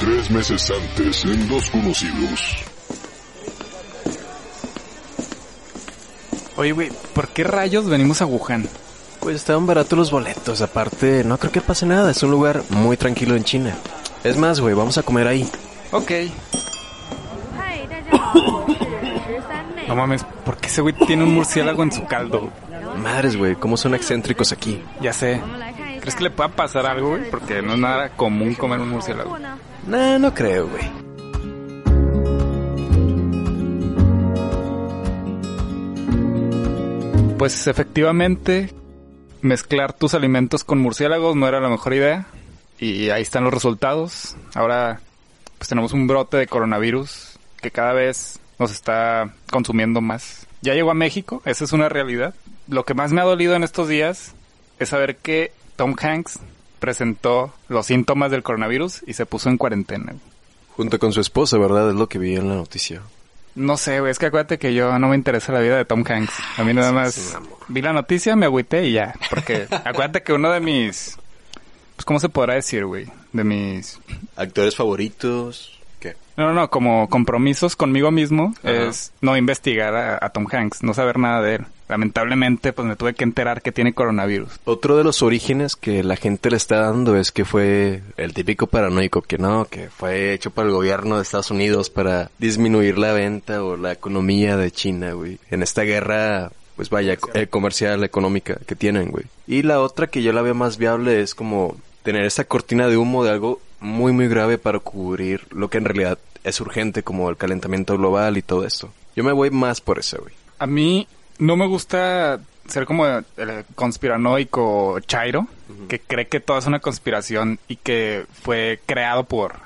Tres meses antes en Dos Conocidos. Oye, güey, ¿por qué rayos venimos a Wuhan? Pues estaban baratos los boletos. Aparte, no creo que pase nada. Es un lugar muy tranquilo en China. Es más, güey, vamos a comer ahí. Ok. No mames, ¿por qué ese güey tiene un murciélago en su caldo? Madres, güey, ¿cómo son excéntricos aquí? Ya sé. ¿Crees que le pueda pasar algo, güey? Porque no es nada común comer un murciélago. Nah, no creo, güey. Pues efectivamente, mezclar tus alimentos con murciélagos no era la mejor idea. Y ahí están los resultados. Ahora, pues tenemos un brote de coronavirus que cada vez nos está consumiendo más. Ya llegó a México, esa es una realidad. Lo que más me ha dolido en estos días es saber que Tom Hanks presentó los síntomas del coronavirus y se puso en cuarentena. Junto con su esposa, ¿verdad? Es lo que vi en la noticia. No sé, güey, es que acuérdate que yo no me interesa la vida de Tom Hanks. A mí nada más sí, vi la noticia, me agüité y ya. Porque acuérdate que uno de mis... Pues, ¿cómo se podrá decir, güey? De mis... Actores favoritos. ¿Qué? No, no, no, como compromisos conmigo mismo Ajá. es no investigar a, a Tom Hanks, no saber nada de él. Lamentablemente, pues me tuve que enterar que tiene coronavirus. Otro de los orígenes que la gente le está dando es que fue el típico paranoico que no, que fue hecho por el gobierno de Estados Unidos para disminuir la venta o la economía de China, güey. En esta guerra, pues vaya, co- eh, comercial, económica que tienen, güey. Y la otra que yo la veo más viable es como tener esa cortina de humo de algo muy, muy grave para cubrir lo que en realidad es urgente, como el calentamiento global y todo esto. Yo me voy más por eso, güey. A mí no me gusta ser como el conspiranoico Chairo, que cree que todo es una conspiración y que fue creado por,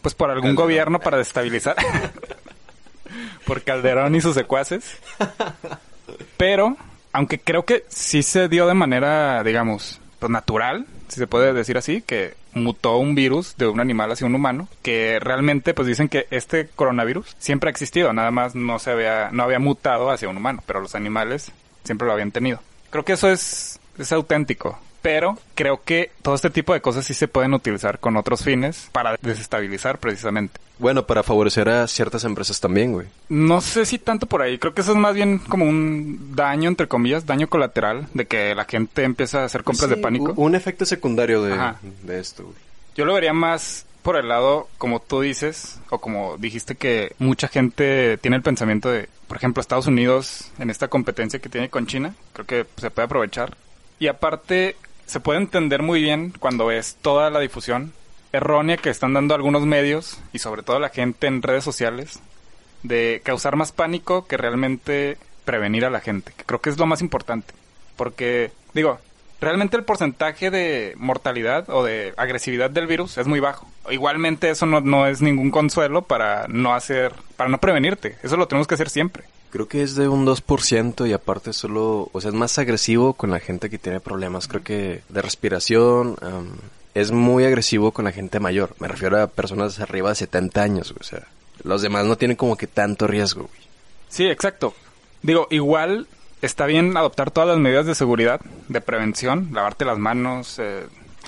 pues por algún Calderón. gobierno para destabilizar. por Calderón y sus secuaces. Pero, aunque creo que sí se dio de manera, digamos, pues natural, si se puede decir así, que mutó un virus de un animal hacia un humano, que realmente pues dicen que este coronavirus siempre ha existido, nada más no se había, no había mutado hacia un humano, pero los animales siempre lo habían tenido. Creo que eso es, es auténtico. Pero creo que todo este tipo de cosas sí se pueden utilizar con otros fines para desestabilizar precisamente. Bueno, para favorecer a ciertas empresas también, güey. No sé si tanto por ahí. Creo que eso es más bien como un daño, entre comillas, daño colateral, de que la gente empieza a hacer compras Sí, de pánico. Un efecto secundario de, Ajá. de esto, güey. Yo lo vería más por el lado, como tú dices, o como dijiste que mucha gente tiene el pensamiento de, por ejemplo, Estados Unidos en esta competencia que tiene con China, creo que se puede aprovechar. Y aparte, se puede entender muy bien cuando ves toda la difusión errónea que están dando algunos medios y sobre todo la gente en redes sociales de causar más pánico que realmente prevenir a la gente, que creo que es lo más importante. Porque, digo, realmente el porcentaje de mortalidad o de agresividad del virus es muy bajo. Igualmente eso no, no es ningún consuelo para no hacer, para no prevenirte. Eso lo tenemos que hacer siempre. Creo que es de un 2% y aparte solo, o sea, es más agresivo con la gente que tiene problemas, creo que de respiración, am, es muy agresivo con la gente mayor. Me refiero a personas arriba de 70 años, güey, o sea, los demás no tienen como que tanto riesgo, güey. Sí, exacto. Digo, igual está bien adoptar todas las medidas de seguridad, de prevención, lavarte las manos, eh,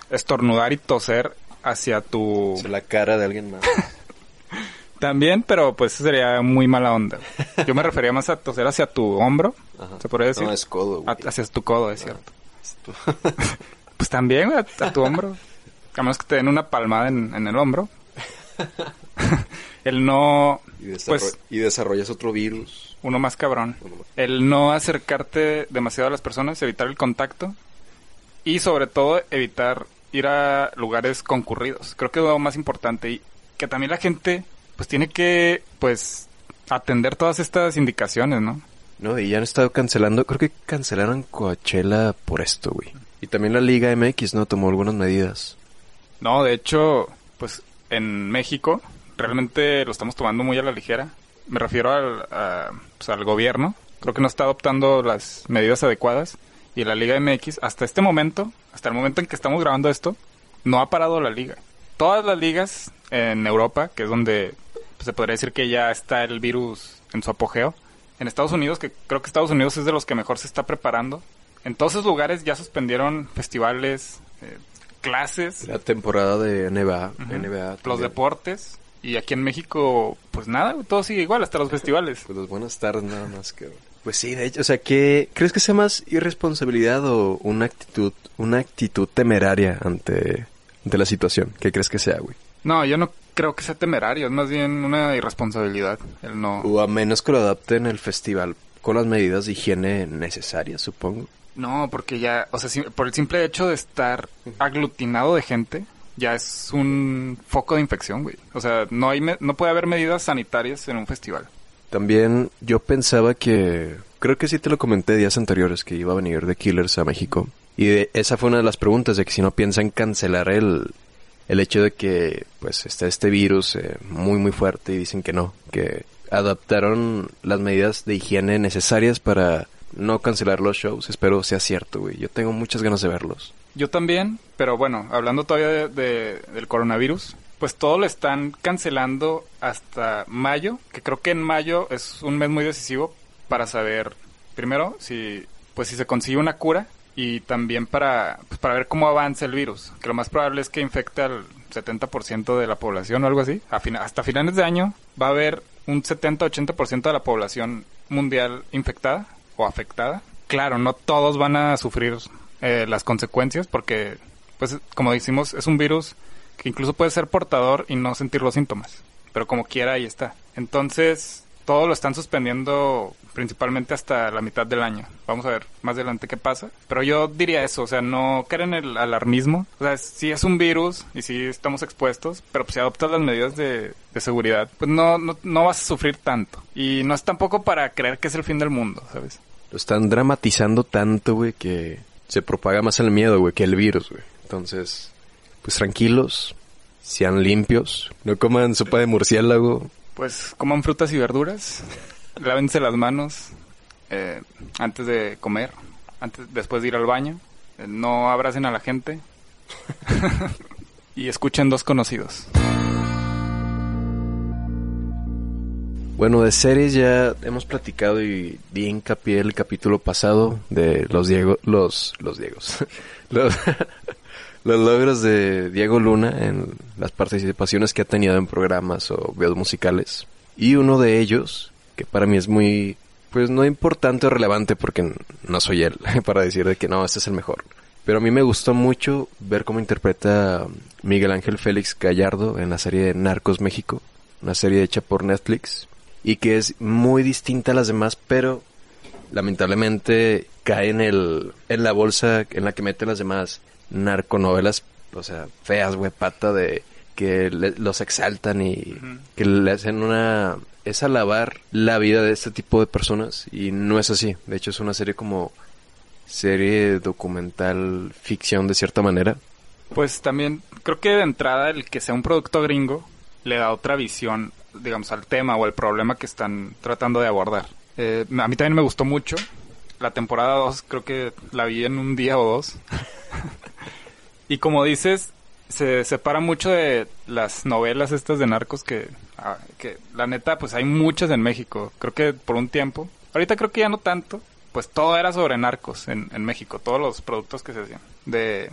estornudar y toser hacia tu... O sea, la cara de alguien más. También, pero pues sería muy mala onda. Yo me refería más a toser hacia tu hombro, Ajá. se podría decir. No, es codo, güey. A- hacia tu codo, es cierto. Pues también, güey, a, a tu hombro. A menos que te den una palmada en, en el hombro. el no, Y, pues, y desarrollas otro virus. uno más cabrón. El no acercarte demasiado a las personas, evitar el contacto. Y sobre todo, evitar ir a lugares concurridos. Creo que es lo más importante. Y que también la gente, pues tiene que, pues, atender todas estas indicaciones, ¿no? No, y ya han estado cancelando, creo que cancelaron Coachella por esto, güey. Y también la Liga MX, ¿no? Tomó algunas medidas. No, de hecho, pues en México realmente lo estamos tomando muy a la ligera. Me refiero al, a, pues, al gobierno. Creo que no está adoptando las medidas adecuadas. Y la Liga MX, hasta este momento, hasta el momento en que estamos grabando esto, no ha parado la liga. Todas las ligas en Europa, que es donde pues, se podría decir que ya está el virus en su apogeo. En Estados Unidos, que creo que Estados Unidos es de los que mejor se está preparando. En todos esos lugares ya suspendieron festivales, eh, clases, La temporada de NBA, Ujú. NBA. los deportes. Y aquí en México, pues nada, todo sigue igual, hasta los festivales. Pues las buenas tardes nada más, cabrón. Pues sí, de hecho, o sea, ¿qué crees que sea más irresponsabilidad o una actitud, una actitud temeraria ante, ante la situación? ¿Qué crees que sea, güey? No, yo no creo que sea temerario, es más bien una irresponsabilidad. El no. O a menos que lo adapten el festival con las medidas de higiene necesarias, supongo. No, porque ya, o sea, si- por el simple hecho de estar aglutinado de gente, ya es un foco de infección, güey. O sea, no hay, me- no puede haber medidas sanitarias en un festival. También yo pensaba que, creo que sí te lo comenté días anteriores, que iba a venir de Killers a México. Y de- esa fue una de las preguntas, de que si no piensan cancelar el, el hecho de que pues está este virus eh, muy muy fuerte y dicen que no, que adaptaron las medidas de higiene necesarias para no cancelar los shows. Espero sea cierto, güey. Yo tengo muchas ganas de verlos. Yo también, pero bueno, hablando todavía de- de- del coronavirus, pues todo lo están cancelando hasta mayo, que creo que en mayo es un mes muy decisivo para saber, primero, si pues si se consigue una cura y también para, pues, para ver cómo avanza el virus, que lo más probable es que infecte al 70% de la población o algo así. Hasta finales de año va a haber un 70-80% de la población mundial infectada o afectada. Claro, no todos van a sufrir eh, las consecuencias porque, pues, como decimos, es un virus que incluso puede ser portador y no sentir los síntomas. Pero como quiera, ahí está. Entonces, todo lo están suspendiendo principalmente hasta la mitad del año. Vamos a ver más adelante qué pasa. Pero yo diría eso, o sea, no caer en el alarmismo. O sea, sí es un virus y sí estamos expuestos, pero pues, si adoptas las medidas de, de seguridad, pues no, no, no vas a sufrir tanto. Y no es tampoco para creer que es el fin del mundo, ¿sabes? Lo están dramatizando tanto, güey, que se propaga más el miedo, güey, que el virus, güey. Entonces, pues tranquilos, sean limpios, no coman sopa de murciélago. Pues coman frutas y verduras, lávense las manos eh, antes de comer, antes, después de ir al baño, eh, no abracen a la gente y escuchen dos conocidos. Bueno, de series ya hemos platicado y di hincapié el capítulo pasado de los Diego, los, los Diegos, los, los logros de Diego Luna en las participaciones que ha tenido en programas o videos musicales. Y uno de ellos, que para mí es muy, pues no importante o relevante porque no soy él para decir de que no, este es el mejor. Pero a mí me gustó mucho ver cómo interpreta Miguel Ángel Félix Gallardo en la serie Narcos México, una serie hecha por Netflix y que es muy distinta a las demás, pero lamentablemente cae en el en la bolsa en la que meten las demás narconovelas, o sea, feas, güey, pata de que le- los exaltan y que le hacen una es alabar la vida de este tipo de personas y no es así. De hecho es una serie como serie documental ficción de cierta manera. Pues también creo que de entrada el que sea un producto gringo le da otra visión, digamos, al tema o al problema que están tratando de abordar. Eh, a mí también me gustó mucho. La temporada 2 creo que la vi en un día o dos. y como dices, se separa mucho de las novelas estas de narcos que, ah, que la neta, pues hay muchas en México. Creo que por un tiempo. Ahorita creo que ya no tanto. Pues todo era sobre narcos en, en México. Todos los productos que se hacían. De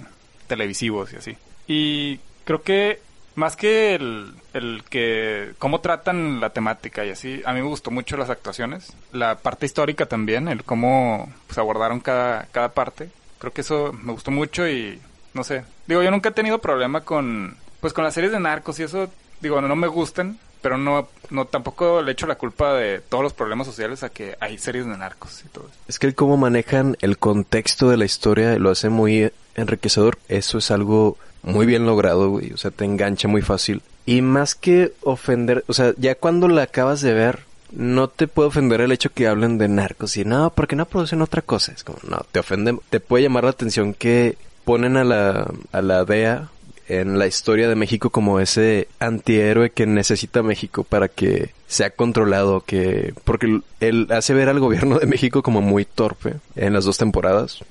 televisivos y así. Y creo que más que el, el que cómo tratan la temática y así, a mí me gustó mucho las actuaciones, la parte histórica también, el cómo pues abordaron cada, cada parte. Creo que eso me gustó mucho y no sé. Digo, yo nunca he tenido problema con pues con las series de narcos y eso, digo, no me gustan, pero no no tampoco le echo la culpa de todos los problemas sociales a que hay series de narcos y todo. Es que el cómo manejan el contexto de la historia lo hace muy enriquecedor. Eso es algo muy bien logrado, güey. O sea, te engancha muy fácil. Y más que ofender, o sea, ya cuando la acabas de ver, no te puede ofender el hecho que hablen de narcos y no, porque no producen otra cosa. Es como, no, te ofende, te puede llamar la atención que ponen a la, a la DEA en la historia de México como ese antihéroe que necesita México para que sea controlado, que porque él hace ver al gobierno de México como muy torpe en las dos temporadas.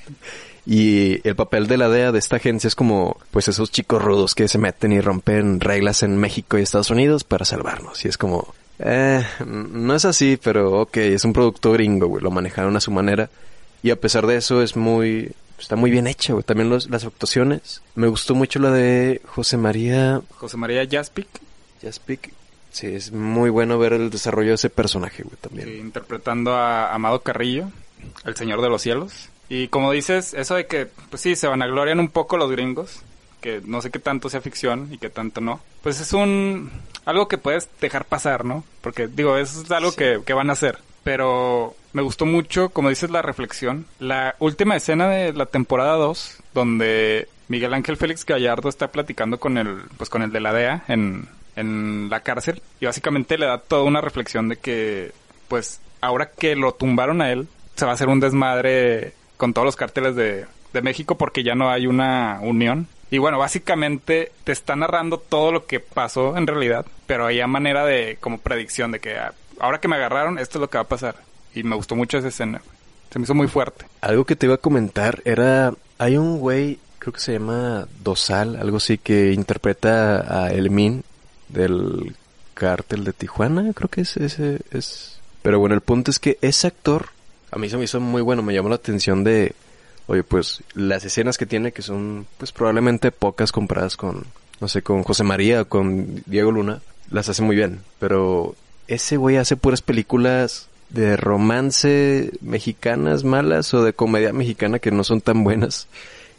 y el papel de la DEA de esta agencia es como pues esos chicos rudos que se meten y rompen reglas en México y Estados Unidos para salvarnos. Y es como eh, no es así, pero ok, es un producto gringo, güey, lo manejaron a su manera. Y a pesar de eso es muy está muy bien hecha, güey. También los- las actuaciones. Me gustó mucho la de José María José María Jaspic, Jaspic. Sí, es muy bueno ver el desarrollo de ese personaje, güey, también. sí, interpretando a Amado Carrillo, el Señor de los Cielos. Y como dices, eso de que, pues sí, se vanaglorian un poco los gringos, que no sé qué tanto sea ficción y qué tanto no. Pues es un... algo que puedes dejar pasar, ¿no? Porque, digo, eso es algo que, que van a hacer. Pero me gustó mucho, como dices, la reflexión. La última escena de la temporada 2, donde Miguel Ángel Félix Gallardo está platicando con el, pues con el de la DEA en, en la cárcel. Y básicamente le da toda una reflexión de que, pues, ahora que lo tumbaron a él, se va a hacer un desmadre con todos los cárteles de, de México porque ya no hay una unión. Y bueno, básicamente te está narrando todo lo que pasó en realidad, pero hay manera de como predicción de que ah, ahora que me agarraron, esto es lo que va a pasar. Y me gustó mucho esa escena. Se me hizo muy fuerte. Algo que te iba a comentar era... Hay un güey, creo que se llama Dosal, algo así, que interpreta a Elmin del cártel de Tijuana, creo que es ese es... Pero bueno, el punto es que ese actor, a mí se me hizo muy bueno, me llamó la atención de... Oye, pues las escenas que tiene, que son pues probablemente pocas comparadas con, no sé, con José María o con Diego Luna, las hace muy bien. Pero ese güey hace puras películas de romance mexicanas malas o de comedia mexicana que no son tan buenas.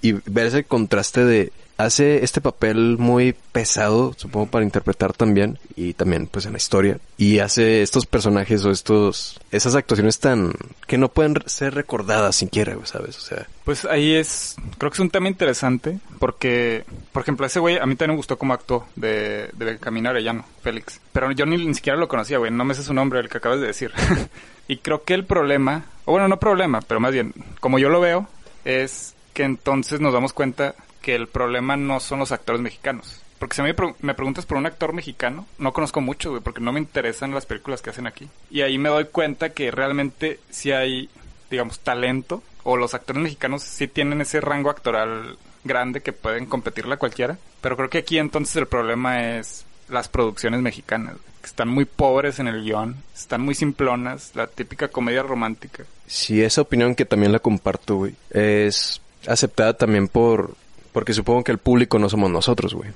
Y ver ese contraste de... Hace este papel muy pesado, supongo, para interpretar también, y también, pues, en la historia. Y hace estos personajes o estos... Esas actuaciones tan... que no pueden ser recordadas siquiera, ¿sabes? O sea... Pues ahí es, creo que es un tema interesante porque, por ejemplo, ese güey a mí también me gustó cómo actuó de, de Benjamín Arellano, Félix. Pero yo ni, ni siquiera lo conocía, güey, no me sé su nombre, el que acabas de decir. y creo que el problema, o bueno, no problema, pero más bien, como yo lo veo, es que entonces nos damos cuenta que el problema no son los actores mexicanos. Porque si a mí me pre- me preguntas por un actor mexicano, no conozco mucho, güey, porque no me interesan las películas que hacen aquí. Y ahí me doy cuenta que realmente sí hay, digamos, talento, o los actores mexicanos sí tienen ese rango actoral grande que pueden competirle a cualquiera. Pero creo que aquí entonces el problema es las producciones mexicanas, que están muy pobres en el guion, están muy simplonas, la típica comedia romántica. Sí, esa opinión que también la comparto, güey, es aceptada también por... Porque supongo que el público no somos nosotros, güey.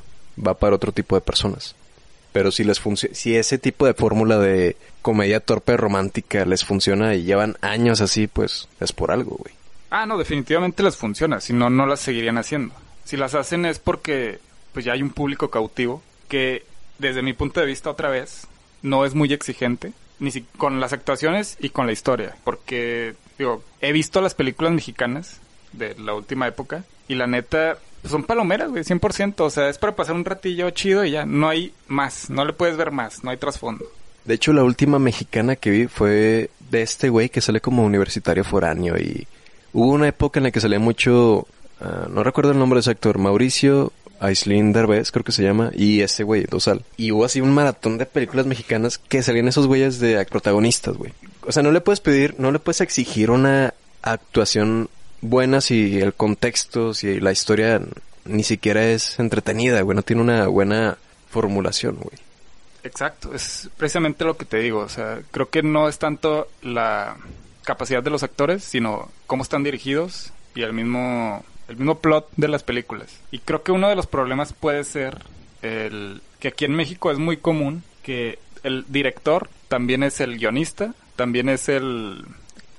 Va para otro tipo de personas. Pero si les si ese tipo de fórmula de comedia torpe romántica les funciona y llevan años así, pues es por algo, güey. Ah, no, definitivamente les funciona, si no, no las seguirían haciendo. Si las hacen es porque pues ya hay un público cautivo que desde mi punto de vista otra vez no es muy exigente ni si con las actuaciones y con la historia, porque digo, he visto las películas mexicanas de la última época y la neta son palomeras, güey, 100%, o sea, es para pasar un ratillo chido y ya, no hay más, no le puedes ver más, no hay trasfondo. De hecho, la última mexicana que vi fue de este güey que sale como universitario foráneo y hubo una época en la que salía mucho, ah, no recuerdo el nombre de ese actor, Mauricio Aislinn Derbez, creo que se llama, y ese güey, Dosal. Y hubo así un maratón de películas mexicanas que salían esos güeyes de protagonistas, güey. O sea, no le puedes pedir, no le puedes exigir una actuación buena si el contexto, si la historia ni siquiera es entretenida, güey, no tiene una buena formulación, güey. Exacto, es precisamente lo que te digo. O sea, creo que no es tanto la capacidad de los actores, sino cómo están dirigidos y el mismo, el mismo plot de las películas. Y creo que uno de los problemas puede ser el que aquí en México es muy común que el director también es el guionista, también es el,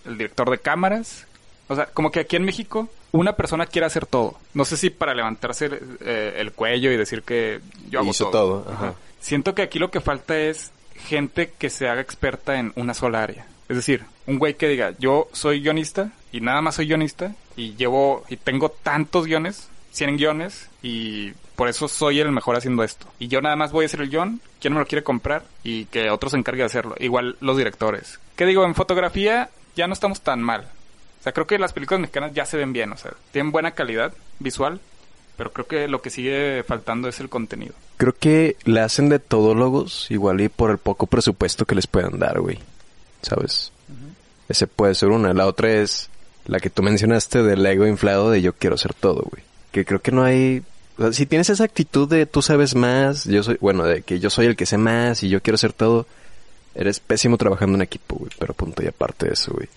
el director de cámaras. O sea, como que aquí en México una persona quiere hacer todo. No sé si para levantarse eh, el cuello y decir que yo hago Hizo todo. todo, ajá. Siento que aquí lo que falta es gente que se haga experta en una sola área. Es decir, un güey que diga, yo soy guionista y nada más soy guionista y llevo y tengo tantos guiones, 100 guiones y por eso soy el mejor haciendo esto. Y yo nada más voy a hacer el guion, quién me lo quiere comprar y que otro se encargue de hacerlo. Igual los directores. ¿Qué digo? En fotografía ya no estamos tan mal. O sea, creo que las películas mexicanas ya se ven bien, o sea, tienen buena calidad visual, pero creo que lo que sigue faltando es el contenido. Creo que la hacen de todólogos igual y por el poco presupuesto que les puedan dar, güey. ¿Sabes? Ese puede ser una. La otra es la que tú mencionaste del ego inflado de yo quiero ser todo, güey. Que creo que no hay... o sea, si tienes esa actitud de tú sabes más, yo soy... Bueno, de que yo soy el que sé más y yo quiero ser todo, eres pésimo trabajando en equipo, güey. Pero punto y aparte de eso, güey.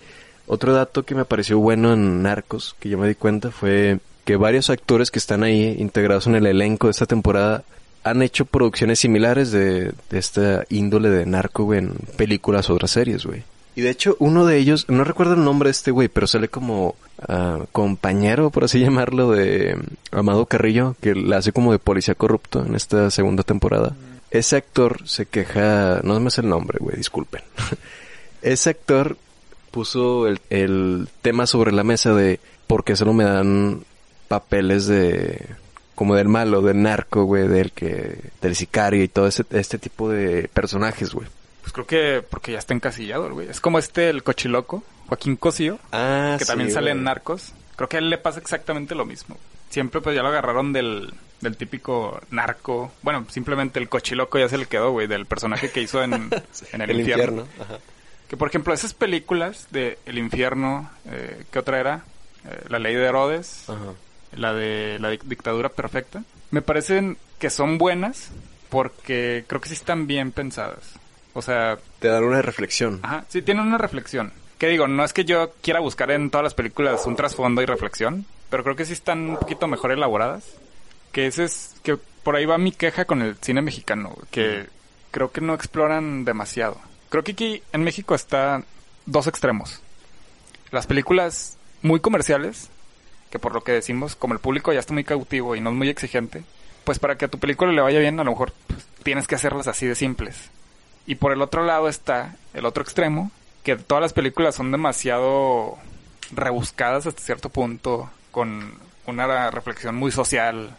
Otro dato que me pareció bueno en Narcos, que yo me di cuenta, fue que varios actores que están ahí integrados en el elenco de esta temporada han hecho producciones similares de, esta índole de narco, güey, en películas o otras series, güey. Y de hecho, uno de ellos, no recuerdo el nombre de este güey, pero sale como ah, compañero, por así llamarlo, de mm, Amado Carrillo, que la hace como de policía corrupto en esta segunda temporada. Ese actor se queja, no me sé el nombre, güey, disculpen. Ese actor puso el, el tema sobre la mesa de por qué solo me dan papeles de como del malo, del narco, güey, del que del sicario y todo ese, este tipo de personajes, güey. Pues creo que porque ya está encasillado, el güey. Es como este, el cochiloco, Joaquín Cosío, Ah, que también sale en Narcos. Creo que a él le pasa exactamente lo mismo. Siempre pues ya lo agarraron del, del típico narco. Bueno, simplemente el cochiloco ya se le quedó, güey, del personaje que hizo en, en el, infierno. Ajá. Que por ejemplo, esas películas de El Infierno, eh, ¿qué otra era? Eh, la Ley de Herodes, Ajá. la de la dic- Dictadura Perfecta. Me parecen que son buenas porque creo que sí están bien pensadas. O sea, Te dan una reflexión. Ajá, sí, tienen una reflexión. Que digo, no es que yo quiera buscar en todas las películas un trasfondo y reflexión, pero creo que sí están un poquito mejor elaboradas. Que ese es, que por ahí va mi queja con el cine mexicano, que creo que no exploran demasiado. Creo que aquí en México está dos extremos. Las películas muy comerciales, que por lo que decimos, como el público ya está muy cautivo y no es muy exigente, pues para que a tu película le vaya bien, a lo mejor pues, tienes que hacerlas así de simples. Y por el otro lado está el otro extremo, que todas las películas son demasiado rebuscadas hasta cierto punto, con una reflexión muy social,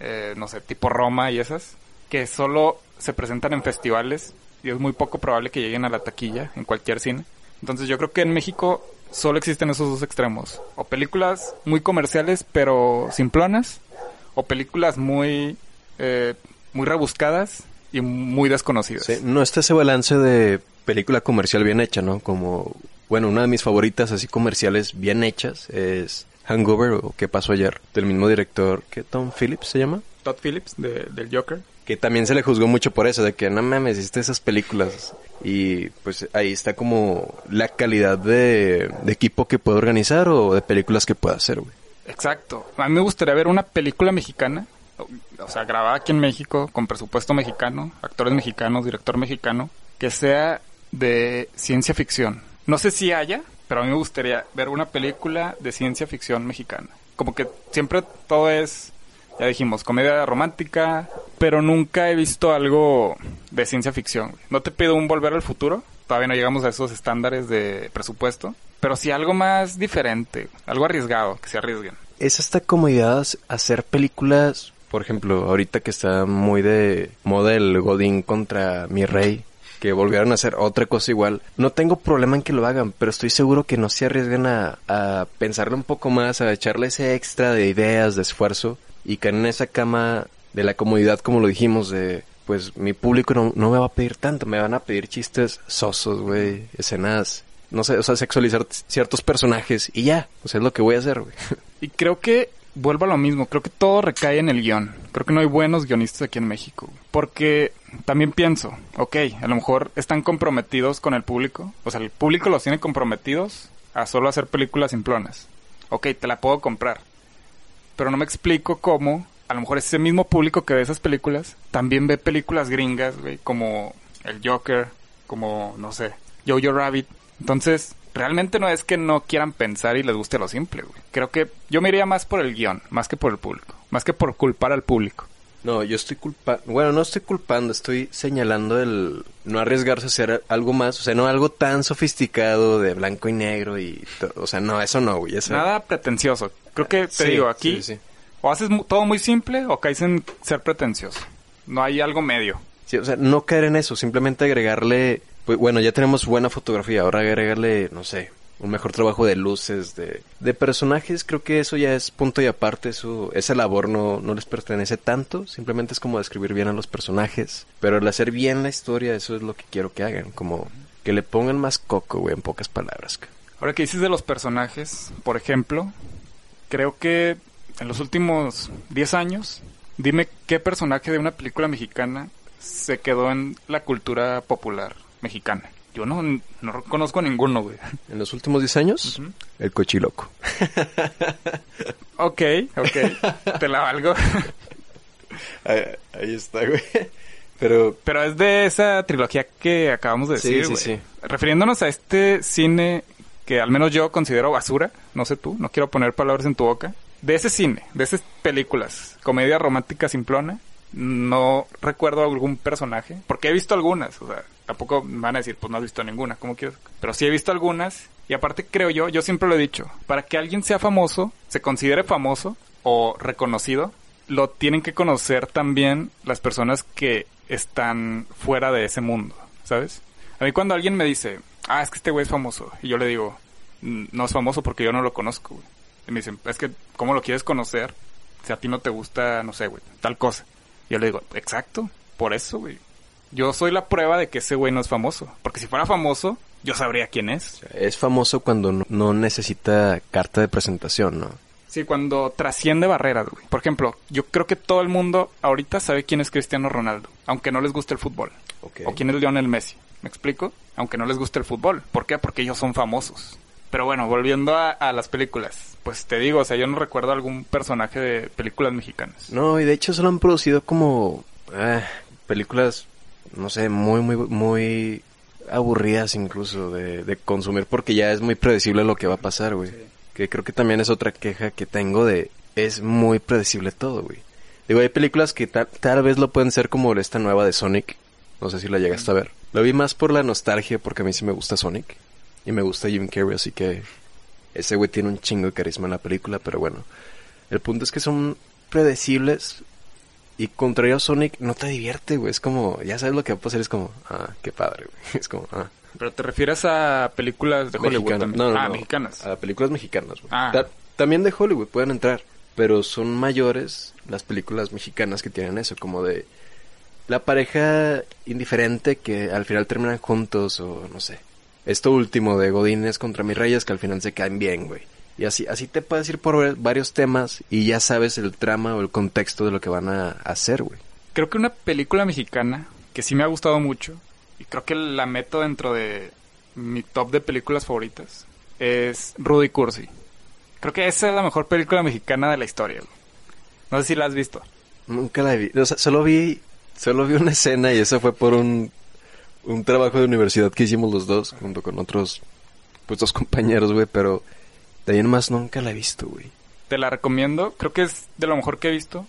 eh, no sé, tipo Roma y esas, que solo se presentan en festivales y es muy poco probable que lleguen a la taquilla en cualquier cine. Entonces yo creo que en México solo existen esos dos extremos. O películas muy comerciales pero simplonas, o películas muy, eh, muy rebuscadas y muy desconocidas. Sí, no está ese balance de película comercial bien hecha, ¿no? Como, bueno, una de mis favoritas así comerciales bien hechas es Hangover o ¿Qué pasó ayer? Del mismo director que Tom Phillips se llama. Todd Phillips de- del Joker. Que también se le juzgó mucho por eso, de que no mames, hiciste esas películas. Y pues ahí está como la calidad de, equipo que puede organizar o de películas que puede hacer, güey. Exacto. A mí me gustaría ver una película mexicana, o sea, grabada aquí en México, con presupuesto mexicano, actores mexicanos, director mexicano, que sea de ciencia ficción. No sé si haya, pero a mí me gustaría ver una película de ciencia ficción mexicana. Como que siempre todo es, ya dijimos, comedia romántica, pero nunca he visto algo de ciencia ficción. No te pido un volver al futuro, todavía no llegamos a esos estándares de presupuesto, pero sí algo más diferente, algo arriesgado, que se arriesguen. es esta comodidad hacer películas, por ejemplo, ahorita que está muy de moda el Godín contra mi rey, que volvieron a hacer otra cosa igual. No tengo problema en que lo hagan, pero estoy seguro que no se arriesgan a, a pensarle un poco más, a echarle ese extra de ideas, de esfuerzo, y caen en esa cama de la comodidad, como lo dijimos, de pues mi público no, no me va a pedir tanto, me van a pedir chistes sosos, güey, escenas, no sé, o sea, sexualizar ciertos personajes y ya, o sea, es lo que voy a hacer, güey. Y creo que vuelvo a lo mismo, creo que todo recae en el guion. Creo que no hay buenos guionistas aquí en México. Porque también pienso, ok, a lo mejor están comprometidos con el público. O sea, el público los tiene comprometidos a solo hacer películas simplonas. Ok, te la puedo comprar. Pero no me explico cómo, a lo mejor ese mismo público que ve esas películas, también ve películas gringas, güey, como El Joker, como, no sé, Jojo Rabbit. Entonces, realmente no es que no quieran pensar y les guste lo simple, güey. Creo que yo me iría más por el guion, más que por el público, más que por culpar al público. No, yo estoy culpando, bueno, no estoy culpando, estoy señalando el no arriesgarse a hacer algo más, o sea, no algo tan sofisticado de blanco y negro y, o sea, no, eso no, güey, eso. Nada pretencioso. Creo que te Sí, digo, aquí sí, sí. o haces todo muy simple o caes en ser pretencioso. No hay algo medio. Sí, o sea, no caer en eso, simplemente agregarle, pues bueno, ya tenemos buena fotografía, ahora agregarle, no sé, un mejor trabajo de luces, de, de personajes, creo que eso ya es punto y aparte, eso, esa labor no, no les pertenece tanto, simplemente es como describir bien a los personajes, pero el hacer bien la historia, eso es lo que quiero que hagan, como que le pongan más coco, güey, en pocas palabras. Ahora que dices de los personajes, por ejemplo, creo que en los últimos 10 años, dime qué personaje de una película mexicana se quedó en la cultura popular mexicana. Yo no, no conozco ninguno, güey. En los últimos 10 años, el cochiloco. Ok, ok. Te la valgo. ahí, ahí está, güey. Pero Pero es de esa trilogía que acabamos de Sí, decir, sí, güey. sí. Refiriéndonos a este cine que al menos yo considero basura, no sé tú, no quiero poner palabras en tu boca. De ese cine, de esas películas, comedia romántica simplona, no recuerdo algún personaje, porque he visto algunas, o sea, tampoco me van a decir, pues no has visto ninguna, ¿cómo quieres? Pero sí he visto algunas, y aparte creo yo, yo siempre lo he dicho, para que alguien sea famoso, se considere famoso o reconocido, lo tienen que conocer también las personas que están fuera de ese mundo, ¿sabes? A mí cuando alguien me dice, ah, es que este güey es famoso, y yo le digo, "Mm, no es famoso porque yo no lo conozco, güey. Y me dicen, es que, ¿cómo lo quieres conocer? Si a ti no te gusta, no sé, güey, tal cosa. Y yo le digo, exacto, por eso, güey. Yo soy la prueba de que ese güey no es famoso. Porque si fuera famoso, yo sabría quién es. es famoso cuando no, no necesita carta de presentación, ¿no? Sí, cuando trasciende barreras, güey. Por ejemplo, yo creo que todo el mundo ahorita sabe quién es Cristiano Ronaldo, aunque no les guste el fútbol. O quién es Lionel Messi. ¿Me explico? Aunque no les guste el fútbol. ¿Por qué? Porque ellos son famosos. Pero bueno, volviendo a, a las películas. Pues te digo, o sea, yo no recuerdo algún personaje de películas mexicanas. No, y de hecho solo han producido como ah, películas, no sé, muy, muy, muy aburridas incluso de, de consumir porque ya es muy predecible lo que va a pasar, güey. Que creo que también es otra queja que tengo de es muy predecible todo, güey. Digo, hay películas que tal, tal vez lo pueden ser como esta nueva de Sonic. No sé si la llegaste a ver. Lo vi más por la nostalgia porque a mí sí me gusta Sonic. Y me gusta Jim Carrey, así que ese güey tiene un chingo de carisma en la película, pero bueno. El punto es que son predecibles y contrario a Sonic no te divierte, güey. Es como, ya sabes lo que va a pasar, es como, ah, qué padre, güey. Es como, ah. Pero te refieres a películas de Hollywood también. No, no, ah, no. mexicanas. A películas mexicanas, güey. Ah. Ta- también de Hollywood pueden entrar, pero son mayores las películas mexicanas que tienen eso, como de la pareja indiferente que al final terminan juntos o no sé. Esto último de Godines contra mis reyes que al final se caen bien, güey. Y así, así te puedes ir por varios temas y ya sabes el trama o el contexto de lo que van a hacer, güey. Creo que una película mexicana que sí me ha gustado mucho y creo que la meto dentro de mi top de películas favoritas es Rudy Cursi. Creo que esa es la mejor película mexicana de la historia. güey. No sé si la has visto. Nunca la vi. O sea, solo vi, solo vi una escena y eso fue por un, un trabajo de universidad que hicimos los dos junto con otros, pues dos compañeros, güey, pero de ahí más nunca la he visto, güey. Te la recomiendo. Creo que es de lo mejor que he visto.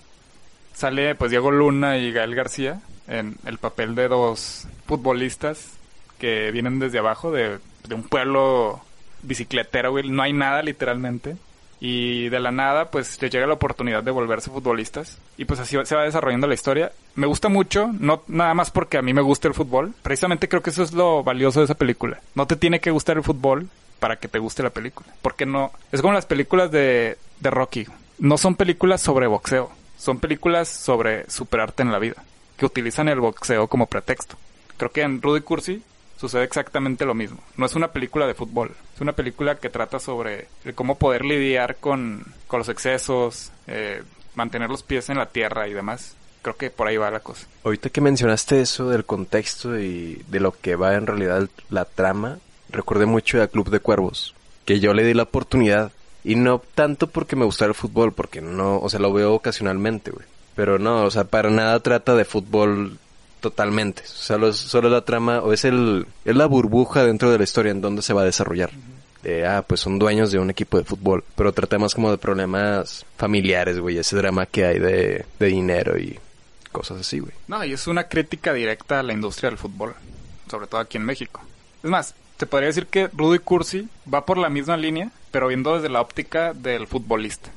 Sale pues Diego Luna y Gael García en el papel de dos futbolistas que vienen desde abajo de, de un pueblo bicicletero, güey. No hay nada literalmente. Y de la nada, pues les llega la oportunidad de volverse futbolistas. Y pues así se va desarrollando la historia. Me gusta mucho, no nada más porque a mí me gusta el fútbol. Precisamente creo que eso es lo valioso de esa película. No te tiene que gustar el fútbol para que te guste la película. Porque no. Es como las películas de, de Rocky. No son películas sobre boxeo. Son películas sobre superarte en la vida. Que utilizan el boxeo como pretexto. Creo que en Rudy Cursi sucede exactamente lo mismo. No es una película de fútbol. Es una película que trata sobre cómo poder lidiar con, con los excesos, eh, mantener los pies en la tierra y demás. Creo que por ahí va la cosa. Ahorita que mencionaste eso del contexto y de lo que va en realidad la trama, recordé mucho a Club de Cuervos, que yo le di la oportunidad y no tanto porque me gustara el fútbol, porque no, o sea, lo veo ocasionalmente, güey. Pero no, o sea, para nada trata de fútbol totalmente. Solo solo la trama, o es el, es la burbuja dentro de la historia en donde se va a desarrollar. De, ah, pues son dueños de un equipo de fútbol. Pero trata más como de problemas familiares, güey. Ese drama que hay de, de dinero y cosas así, güey. No, y es una crítica directa a la industria del fútbol, sobre todo aquí en México. Es más, te podría decir que Rudy Cursi va por la misma línea, pero viendo desde la óptica del futbolista.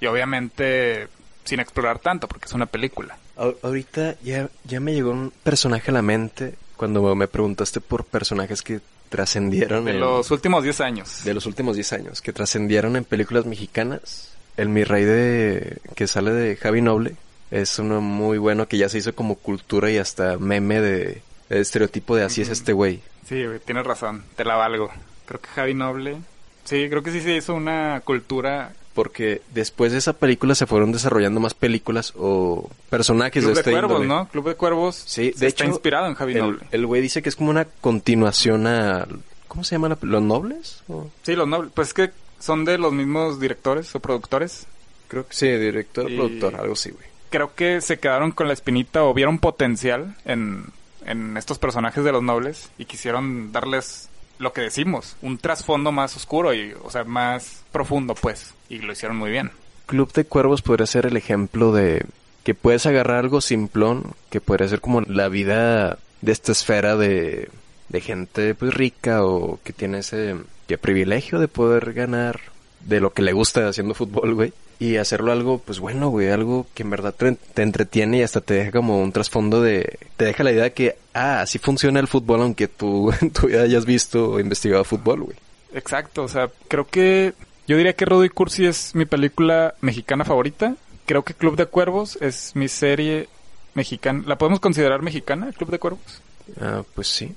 Y obviamente sin explorar tanto, porque es una película. Ahor- Ahorita ya, ya me llegó un personaje a la mente cuando me preguntaste por personajes que trascendieron De en- los últimos 10 años. de los últimos 10 años, que trascendieron en películas mexicanas. El Mi Rey de que sale de Javi Noble es uno muy bueno que ya se hizo como cultura y hasta meme de, de estereotipo de así es este güey. Sí, güey, tienes razón, te la valgo. Creo que Javi Noble... Sí, creo que sí se hizo una cultura Porque después de esa película se fueron desarrollando más películas o personajes Club de de este Cuervos, índole. ¿no? Club de Cuervos Sí, se de está hecho, inspirado en Javi el- Noble. El güey dice que es como una continuación a... ¿Cómo se llama la ¿Los Nobles? ¿O? Sí, los Nobles. Pues es que son de los mismos directores o productores. Creo que sí, director, Y- productor, algo así, güey. Creo que se quedaron con la espinita o vieron potencial en, en estos personajes de los Nobles y quisieron darles lo que decimos, un trasfondo más oscuro y, o sea, más profundo, pues. Y lo hicieron muy bien. Club de Cuervos podría ser el ejemplo de que puedes agarrar algo simplón, que podría ser como la vida de esta esfera de, de gente pues rica o que tiene ese privilegio de poder ganar de lo que le gusta haciendo fútbol, güey. Y hacerlo algo, pues bueno, güey, algo que en verdad te, te entretiene y hasta te deja como un trasfondo de... Te deja la idea que, ah, así funciona el fútbol aunque tú en tu vida hayas visto o investigado fútbol, güey. Exacto, o sea, creo que yo diría que Rudo y Cursi es mi película mexicana favorita. Creo que Club de Cuervos es mi serie mexicana. ¿La podemos considerar mexicana, Club de Cuervos? Ah, pues sí,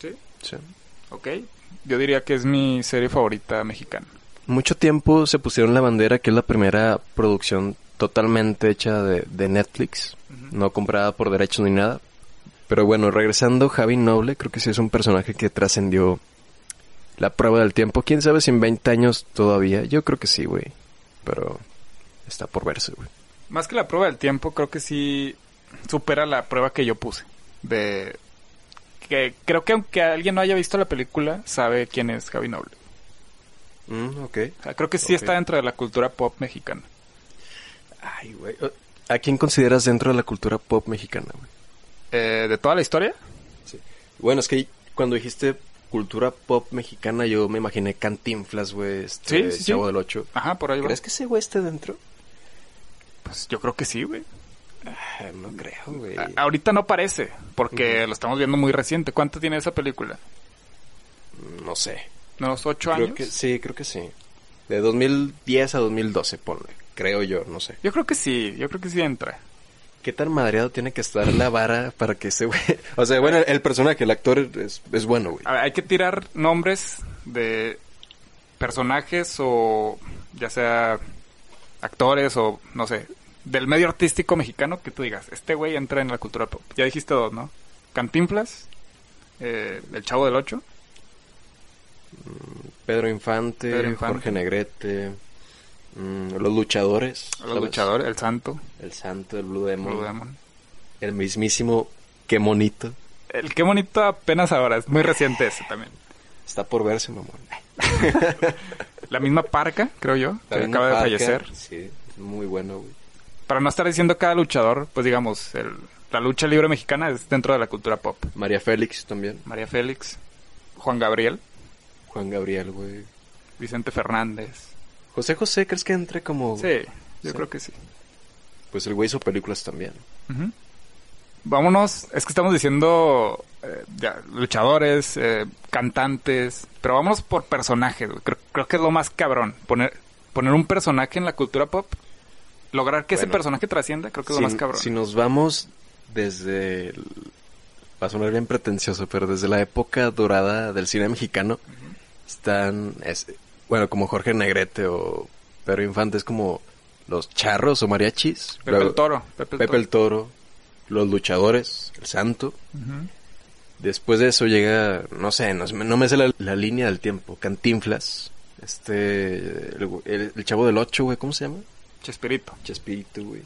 Sí. sí. Ok. Yo diría que es mi serie favorita mexicana. Mucho tiempo se pusieron la bandera que es la primera producción totalmente hecha de, de Netflix, no comprada por derechos ni nada. Pero bueno, regresando, Javi Noble creo que sí es un personaje que trascendió la prueba del tiempo. ¿Quién sabe si en 20 años todavía? Yo creo que sí, güey. Pero está por verse, güey. Más que la prueba del tiempo, creo que sí supera la prueba que yo puse. De que creo que aunque alguien no haya visto la película, sabe quién es Javi Noble. Mm, ok. O sea, creo que sí está dentro de la cultura pop mexicana. Ay, güey. ¿A quién consideras dentro de la cultura pop mexicana, güey? Eh, de toda la historia, Bueno, es que cuando dijiste cultura pop mexicana, yo me imaginé Cantinflas, güey, este Sí, sí, sí. Chavo del Ocho. ajá, por ahí va. ¿Crees que ese güey esté dentro? Pues yo creo que sí, güey. Ah, No creo, güey. A- ahorita no parece, porque lo estamos viendo muy reciente. ¿Cuánto tiene esa película? No sé. ¿Unos ocho Creo años? que sí, creo que sí. De 2010 a 2012, ponle. Creo yo, no sé. Yo creo que sí, yo creo que sí entra. ¿Qué tan madreado tiene que estar la vara para que ese güey... O sea, bueno, el personaje, el actor es, es bueno, güey. A ver, hay que tirar nombres de personajes o ya sea actores o no sé, del medio artístico mexicano que tú digas, este güey entra en la cultura pop. Ya dijiste dos, ¿no? Cantinflas, eh, El Chavo del Ocho, Pedro Infante, Pedro Infante. Jorge Negrete, mm, los luchadores. Los ¿sabes? Luchadores, El Santo, El Santo, el Blue Demon. Blue Demon. El mismísimo Qué Monito. El qué bonito apenas ahora, es muy reciente ese también. Está por verse, mamón. La misma Parca, creo yo, que La acaba de fallecer. Sí, muy bueno, güey. Para no estar diciendo cada luchador, pues digamos, el- la lucha libre mexicana es dentro de la cultura pop. María Félix también. María Félix, Juan Gabriel, Juan Gabriel, güey. Vicente Fernández. José José, ¿crees que entre como...? Sí, yo Sí. creo que sí. Pues el güey hizo películas también. Vámonos, es que estamos diciendo eh, ya, luchadores, eh, cantantes, pero vámonos por personajes. Creo, creo que es lo más cabrón. Poner, poner un personaje en la cultura pop, lograr que ese personaje trascienda, creo que es si, lo más cabrón. si nos vamos desde... el- Va a sonar bien pretencioso, pero desde la época dorada del cine mexicano están... es- bueno, como Jorge Negrete o Pedro Infante, es como los charros o mariachis. Pepe Luego- el Toro. Pepe el Pepe el Toro. Los luchadores, el santo. Después de eso llega, no sé, no, no me sé la, la línea del tiempo. Cantinflas. Este. El, el- el chavo del 8, güey, ¿cómo se llama? Chespirito. Chespirito, güey.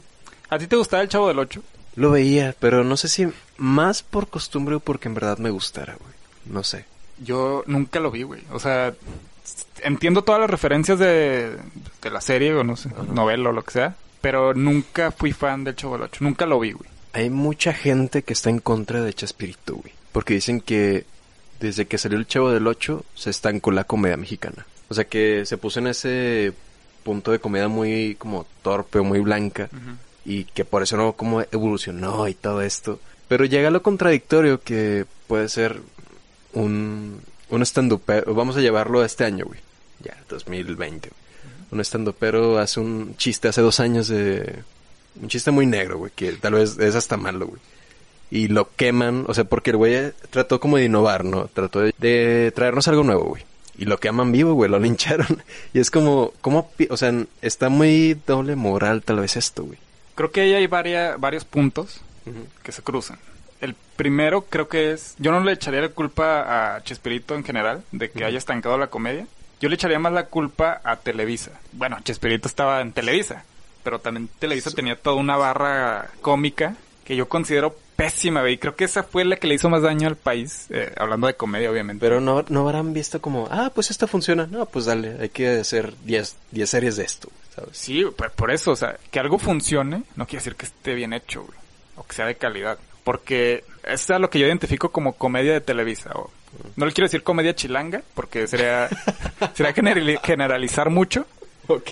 ¿A ti te gustaba el Chavo del Ocho? Lo veía, pero no sé si más por costumbre o porque en verdad me gustara, güey. No sé. Yo nunca lo vi, güey. O sea, entiendo todas las referencias de, de la serie o no sé, novela o lo que sea, pero nunca fui fan del Chavo del Ocho. Nunca lo vi, güey. Hay mucha gente que está en contra de Chespirito, güey. Porque dicen que desde que salió el Chavo del 8 se estancó la comedia mexicana. O sea que se puso en ese punto de comedia muy como torpe o muy blanca. y que por eso no como evolucionó y todo esto. Pero llega lo contradictorio que puede ser un, un stand-upero, vamos a llevarlo a este año, güey. Ya, 2020. güey. Un stand-upero hace un chiste hace dos años de... Un chiste muy negro, güey, que tal vez es hasta malo, güey. Y lo queman, o sea, porque el güey trató como de innovar, ¿no? Trató de, de traernos algo nuevo, güey. y lo queman vivo, güey, lo lincharon. Y es como, ¿cómo? pi- O sea, está muy doble moral tal vez esto, güey. Creo que ahí hay varia- varios puntos que se cruzan. El primero creo que es, yo no le echaría la culpa a Chespirito en general de que haya estancado la comedia. Yo le echaría más la culpa a Televisa. Bueno, Chespirito estaba en Televisa, pero también Televisa tenía toda una barra cómica que yo considero pésima. Y creo que esa fue la que le hizo más daño al país, eh, hablando de comedia, obviamente. Pero no, no habrán visto como, ah, pues esto funciona. No, pues dale, hay que hacer 10 10 series de esto, ¿sabes? Sí, por, por eso, o sea, que algo funcione no quiere decir que esté bien hecho, güey, o que sea de calidad. Porque es a lo que yo identifico como comedia de Televisa. O, no le quiero decir comedia chilanga, porque sería, sería generali- generalizar mucho, Ok.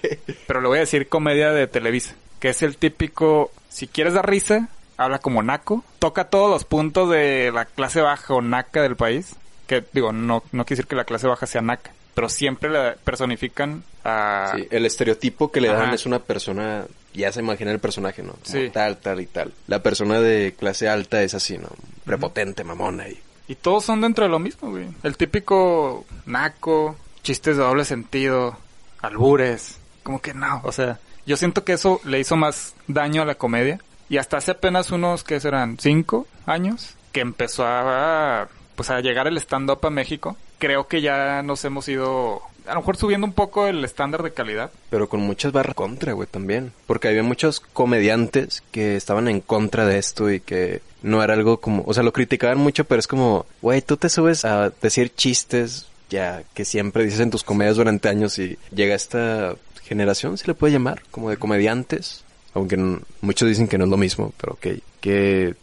pero le voy a decir comedia de Televisa, que es el típico, si quieres dar risa, habla como naco, toca todos los puntos de la clase baja o naca del país, que digo, no, no quiere decir que la clase baja sea naca, pero siempre la personifican a... Sí, el estereotipo que le dan Ajá. es una persona, ya se imagina el personaje, ¿no? Como Sí. Tal, tal y tal. La persona de clase alta es así, ¿no? Prepotente, mamona y... Y todos son dentro de lo mismo, güey. El típico naco, chistes de doble sentido, albures. Como que no, o sea, yo siento que eso le hizo más daño a la comedia. Y hasta hace apenas unos, que serán? ¿Cinco años? Que empezó a, pues a llegar el stand-up a México. Creo que ya nos hemos ido, a lo mejor subiendo un poco el estándar de calidad. Pero con muchas barras contra, güey, también. Porque había muchos comediantes que estaban en contra de esto y que no era algo como... O sea, lo criticaban mucho, pero es como, güey, tú te subes a decir chistes ya que siempre dices en tus comedias durante años y llega esta generación, se le puede llamar, como de comediantes. Aunque muchos dicen que no es lo mismo, pero. Que,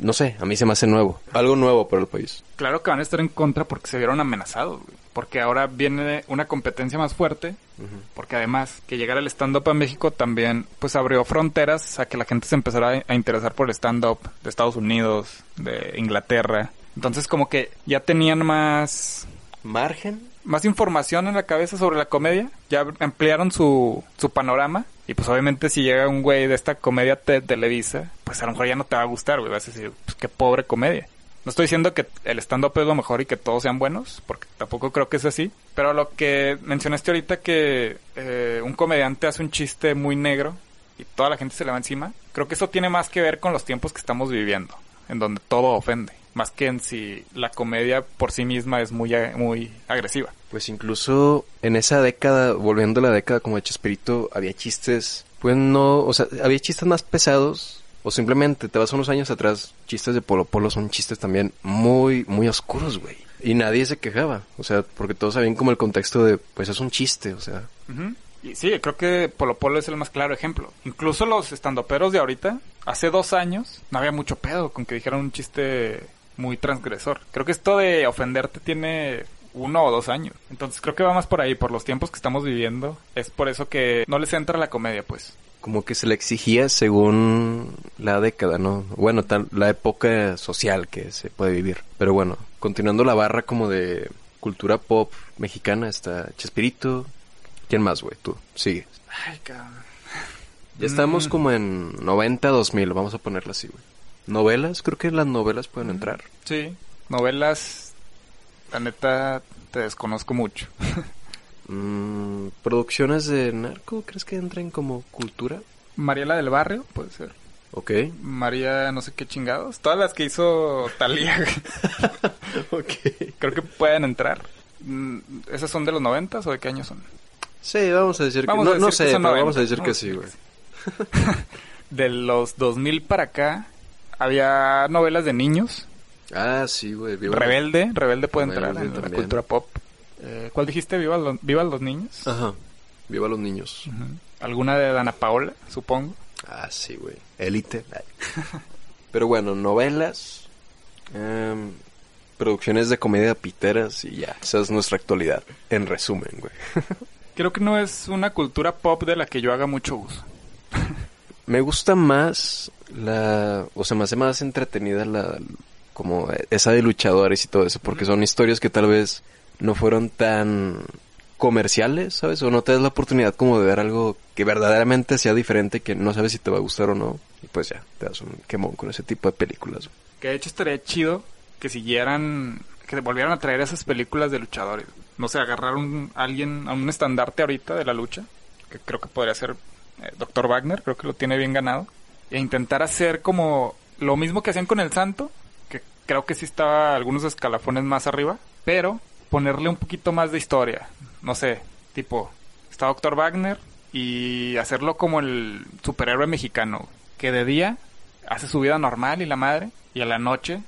no sé, a mí se me hace nuevo. Algo nuevo para el país. Claro que van a estar en contra porque se vieron amenazados, güey. Porque ahora viene una competencia más fuerte. Porque además, que llegara el stand-up a México también, pues abrió fronteras a que la gente se empezara a, a interesar por el stand-up de Estados Unidos, de Inglaterra. Entonces, como que ya tenían más, ¿Margen? más información en la cabeza sobre la comedia. Ya ampliaron su, su panorama. Y pues obviamente si llega un güey de esta comedia te Televisa, pues a lo mejor ya no te va a gustar, güey. Vas a decir, pues qué pobre comedia. No estoy diciendo que el stand-up es lo mejor y que todos sean buenos, porque tampoco creo que es así. Pero lo que mencionaste ahorita que eh, un comediante hace un chiste muy negro y toda la gente se le va encima, creo que eso tiene más que ver con los tiempos que estamos viviendo, en donde todo ofende, más que en si la comedia por sí misma es muy, muy agresiva. Pues incluso en esa década, volviendo a la década como de Chespirito, había chistes, pues no, o sea, había chistes más pesados, o simplemente te vas unos años atrás, chistes de Polo Polo son chistes también muy, muy oscuros, güey. Y nadie se quejaba, o sea, porque todos sabían como el contexto de, pues es un chiste, o sea. Y sí, creo que Polo Polo es el más claro ejemplo. Incluso los estandoperos de ahorita, hace dos años, no había mucho pedo con que dijeran un chiste muy transgresor. Creo que esto de ofenderte tiene uno o dos años. Entonces creo que va más por ahí, por los tiempos que estamos viviendo. Es por eso que no les entra la comedia, pues. Como que se le exigía según la década, ¿no? Bueno, tal, la época social que se puede vivir. Pero bueno, continuando la barra como de cultura pop mexicana, está Chespirito. ¿Quién más, güey? Tú, sigue. Ay, cabrón. Ya estamos Mm. como en 90, 2000, vamos a ponerla así, güey. Novelas, creo que las novelas pueden entrar. Sí, novelas, la neta, te desconozco mucho. Mm, producciones de narco, ¿crees que entren como cultura? Mariela del Barrio, puede ser. Ok. María, no sé qué chingados. Todas las que hizo Talía. ok. Creo que pueden entrar. Mm, ¿Esas son de los noventas o de qué años son? Sí, vamos a decir Vamos que... a No, no que sé, son pero vamos 90, a decir que sí, güey. De los 2000 para acá, había novelas de niños. Ah, sí, güey. viva la- Rebelde, Rebelde puede entrar en la cultura pop. Eh, ¿Cuál dijiste? ¿Viva, lo- Viva los niños? Ajá. Viva los niños. ¿Alguna de Dana Paola, supongo? Ah, sí, güey. Élite. Pero bueno, novelas, em, producciones de comedia piteras y ya. Esa es nuestra actualidad. En resumen, güey. Creo que no es una cultura pop de la que yo haga mucho uso. Me gusta más la... O sea, me hace más entretenida la... Como esa de luchadores y todo eso. Porque son historias que tal vez no fueron tan comerciales, ¿sabes? O no te das la oportunidad como de ver algo que verdaderamente sea diferente, que no sabes si te va a gustar o no. Y pues ya, te das un quemón con ese tipo de películas. Que de hecho estaría chido que siguieran, que volvieran a traer esas películas de luchadores. no sé, agarrar un alguien, a un estandarte ahorita de la lucha, que creo que podría ser eh, Dr. Wagner, creo que lo tiene bien ganado, e intentar hacer como lo mismo que hacían con el Santo, creo que sí estaba algunos escalafones más arriba, pero ponerle un poquito más de historia, no sé, tipo, está Dr. Wagner y hacerlo como el superhéroe mexicano, que de día hace su vida normal y la madre, y a la noche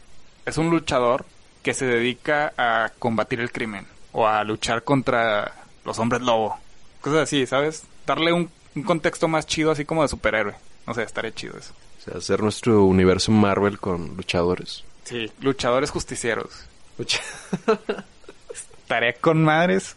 es un luchador que se dedica a combatir el crimen o a luchar contra los hombres lobo. Cosas así, ¿sabes? Darle un, un contexto más chido así como de superhéroe. No sé, estaría chido eso. O sea, hacer nuestro universo Marvel con luchadores. Sí, luchadores justicieros. Estaría con madres.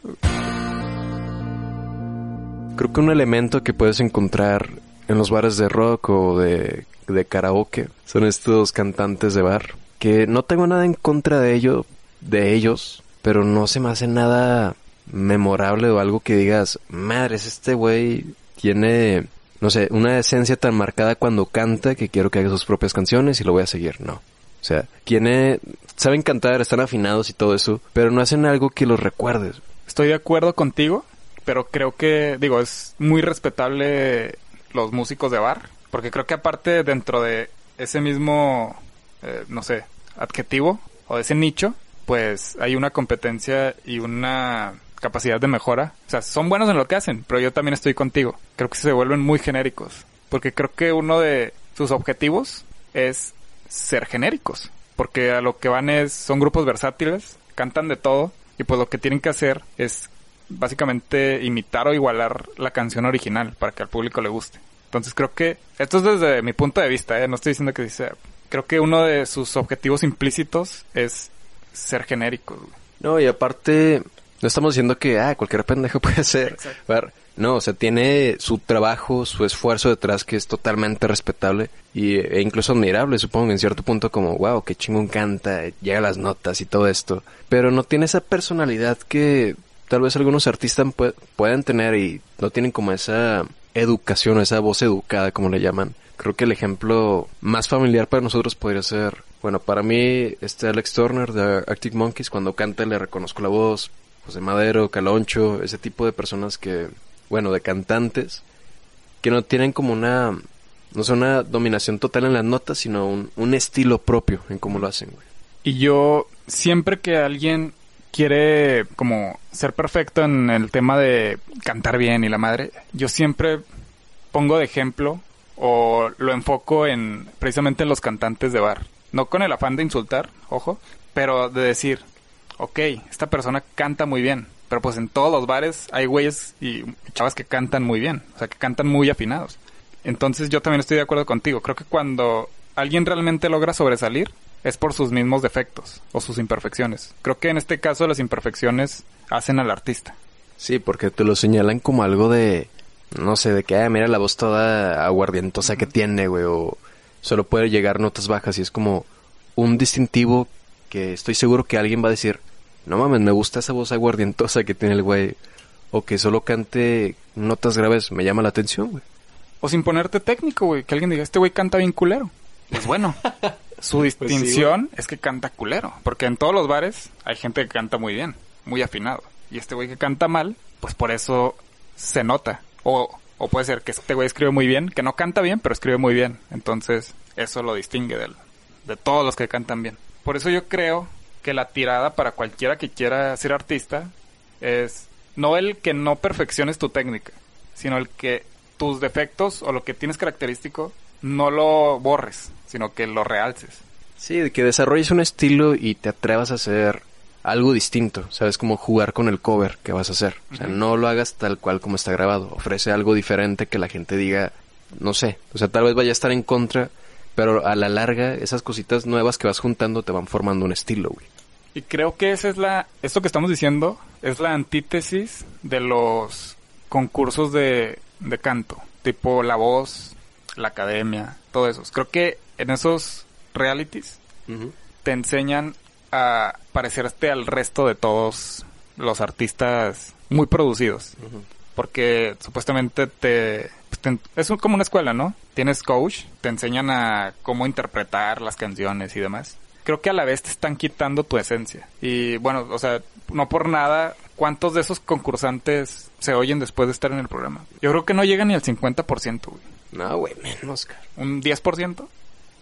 Creo que un elemento que puedes encontrar en los bares de rock o de, de karaoke son estos cantantes de bar. Que no tengo nada en contra de ello, de ellos, pero no se me hace nada memorable o algo que digas, madres, este güey tiene, no sé, una esencia tan marcada cuando canta que quiero que haga sus propias canciones y lo voy a seguir. No. O sea, tiene, saben cantar, están afinados y todo eso, pero no hacen algo que los recuerdes. Estoy de acuerdo contigo, pero creo que, digo, es muy respetable los músicos de bar, porque creo que aparte dentro de ese mismo, eh, no sé, adjetivo o de ese nicho, pues hay una competencia y una capacidad de mejora. O sea, son buenos en lo que hacen, pero yo también estoy contigo. Creo que se vuelven muy genéricos, porque creo que uno de sus objetivos es ser genéricos, porque a lo que van es, son grupos versátiles, cantan de todo, y pues lo que tienen que hacer es básicamente imitar o igualar la canción original para que al público le guste. Entonces creo que, esto es desde mi punto de vista, ¿eh? no estoy diciendo que sea. Creo que uno de sus objetivos implícitos es ser genéricos. No, y aparte, no estamos diciendo que, ah, cualquier pendejo puede ser. Exacto. Ver, No, o sea, tiene su trabajo, su esfuerzo detrás que es totalmente respetable y, e incluso admirable, supongo, en cierto punto como, wow, qué chingón canta, llega las notas y todo esto. Pero no tiene esa personalidad que tal vez algunos artistas pue- puedan tener y no tienen como esa educación, esa voz educada, como le llaman. Creo que el ejemplo más familiar para nosotros podría ser, bueno, para mí, este Alex Turner de Arctic Monkeys, cuando canta le reconozco la voz, José Madero, Caloncho, ese tipo de personas que, bueno, de cantantes, que no tienen como una, no sé, una dominación total en las notas, sino un, un estilo propio en cómo lo hacen, güey. Y yo, siempre que alguien quiere como ser perfecto en el tema de cantar bien y la madre, yo siempre pongo de ejemplo o lo enfoco en precisamente en los cantantes de bar. No con el afán de insultar, ojo, pero de decir, ok, esta persona canta muy bien, pero pues en todos los bares hay güeyes y chavas que cantan muy bien, o sea, que cantan muy afinados. Entonces yo también estoy de acuerdo contigo. Creo que cuando alguien realmente logra sobresalir es por sus mismos defectos o sus imperfecciones. Creo que en este caso las imperfecciones hacen al artista. Sí, porque te lo señalan como algo de, no sé, de que, ah, mira la voz toda aguardientosa que tiene, güey, o solo puede llegar notas bajas y es como un distintivo que estoy seguro que alguien va a decir, no mames, me gusta esa voz aguardientosa que tiene el güey, o que solo cante notas graves, me llama la atención, güey. O sin ponerte técnico, güey, que alguien diga, este güey canta bien culero. Pues bueno, su distinción es que canta culero. Porque en todos los bares hay gente que canta muy bien, muy afinado. Y este güey que canta mal, pues por eso se nota. O, o puede ser que este güey escribe muy bien, que no canta bien, pero escribe muy bien. Entonces, eso lo distingue del, de todos los que cantan bien. Por eso yo creo que la tirada para cualquiera que quiera ser artista es no el que no perfecciones tu técnica, sino el que tus defectos o lo que tienes característico no lo borres, sino que lo realces. Sí, de que desarrolles un estilo y te atrevas a hacer algo distinto, ¿sabes? Como jugar con el cover que vas a hacer. O sea, no lo hagas tal cual como está grabado. Ofrece algo diferente que la gente diga, no sé. O sea, tal vez vaya a estar en contra, pero a la larga esas cositas nuevas que vas juntando te van formando un estilo, güey. Y creo que esa es la, esto que estamos diciendo es la antítesis de los concursos de, de canto, tipo La Voz, La Academia, todo eso. Creo que en esos realities te enseñan a parecerte al resto de todos los artistas muy producidos. Porque supuestamente te, pues, te- Es un- como una escuela, ¿no? Tienes coach, te enseñan a cómo interpretar las canciones y demás. Creo que a la vez te están quitando tu esencia. Y bueno, o sea, no por nada ¿cuántos de esos concursantes se oyen después de estar en el programa? Yo creo que no llega ni al 50%, güey. No, güey, menos, cara. ¿Un 10%?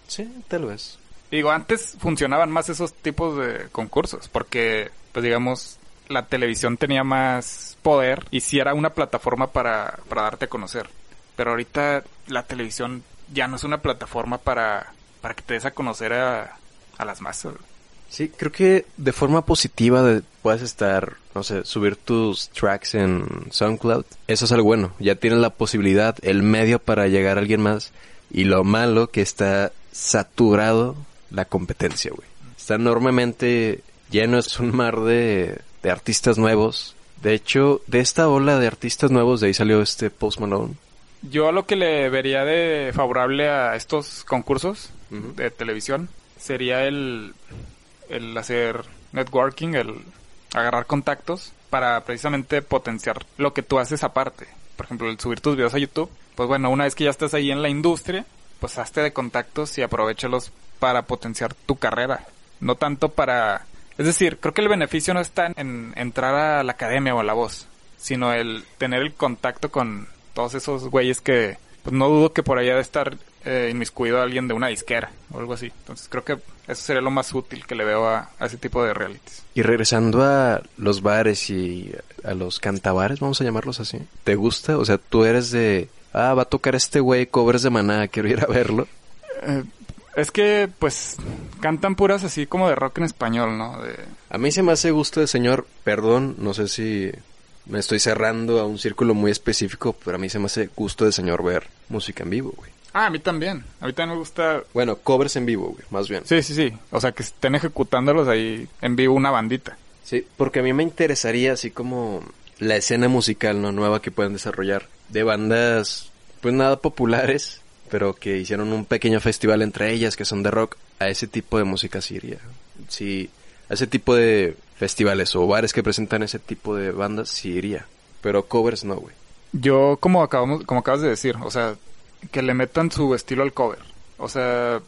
Sí, tal vez. Digo, antes funcionaban más esos tipos de concursos, porque, pues digamos, la televisión tenía más poder y sí era una plataforma para, para darte a conocer. Pero ahorita la televisión ya no es una plataforma para, para que te des a conocer a, a las masas. Sí, creo que de forma positiva de- puedes estar, no sé, subir tus tracks en SoundCloud. Eso es algo bueno. Ya tienes la posibilidad, el medio para llegar a alguien más. Y lo malo que está saturado la competencia, güey. Está enormemente lleno, es un mar de, de artistas nuevos. De hecho, de esta ola de artistas nuevos, de ahí salió este Post Malone. Yo lo que le vería de favorable a estos concursos de televisión sería el, el hacer networking, el agarrar contactos para precisamente potenciar lo que tú haces aparte. Por ejemplo, el subir tus videos a YouTube. Pues bueno, una vez que ya estás ahí en la industria, pues hazte de contactos y aprovechalos para potenciar tu carrera. No tanto para... Es decir, creo que el beneficio no está en entrar a la academia o a la voz, sino el tener el contacto con todos esos güeyes que pues no dudo que por allá de estar eh, inmiscuido alguien de una disquera o algo así. Entonces creo que eso sería lo más útil que le veo a, a ese tipo de realities. Y regresando a los bares y a los cantabares, vamos a llamarlos así. ¿Te gusta? O sea, tú eres de... Ah, va a tocar este güey covers de maná, quiero ir a verlo. Eh, es que pues cantan puras así como de rock en español, ¿no? De, A mí se me hace gusto de señor, perdón, no sé si me estoy cerrando a un círculo muy específico, pero a mí se me hace gusto de señor ver música en vivo, güey. Ah, a mí también. A mí también me gusta... Bueno, covers en vivo, güey, más bien. Sí, sí, sí. O sea, que estén ejecutándolos ahí en vivo una bandita. Sí, porque a mí me interesaría así como la escena musical no nueva que pueden desarrollar de bandas pues nada populares, pero que hicieron un pequeño festival entre ellas que son de rock. A ese tipo de música sí iría. Sí, a ese tipo de festivales o bares que presentan ese tipo de bandas sí iría. Pero covers no, güey. Yo, como acabamos, como acabas de decir, o sea, que le metan su estilo al cover. O sea,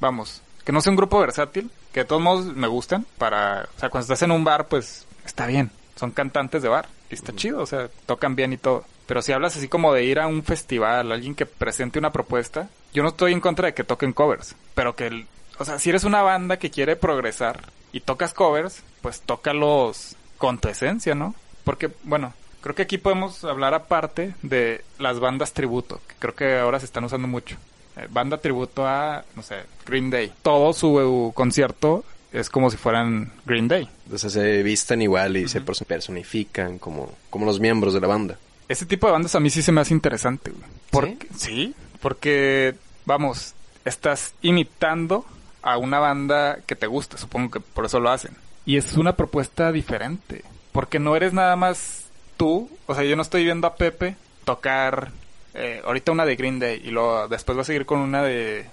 vamos, que no sea un grupo versátil, que de todos modos me gustan para, o sea, cuando estás en un bar, pues está bien, son cantantes de bar y está chido, o sea, tocan bien y todo. Pero si hablas así como de ir a un festival, alguien que presente una propuesta, yo no estoy en contra de que toquen covers, pero que, el- o sea, si eres una banda que quiere progresar y tocas covers, pues tócalos con tu esencia, ¿no? Porque, bueno, creo que aquí podemos hablar aparte de las bandas tributo, que creo que ahora se están usando mucho. Eh, banda tributo a, no sé, Green Day. Todo su concierto es como si fueran Green Day. O sea, se vistan igual y se perso- personifican como, como los miembros de la banda. Ese tipo de bandas a mí sí se me hace interesante, güey. Porque, ¿Sí? porque, vamos, estás imitando a una banda que te gusta, supongo que por eso lo hacen. Y es una propuesta diferente, porque no eres nada más tú, o sea, yo no estoy viendo a Pepe tocar eh, ahorita una de Green Day y luego después va a seguir con una de,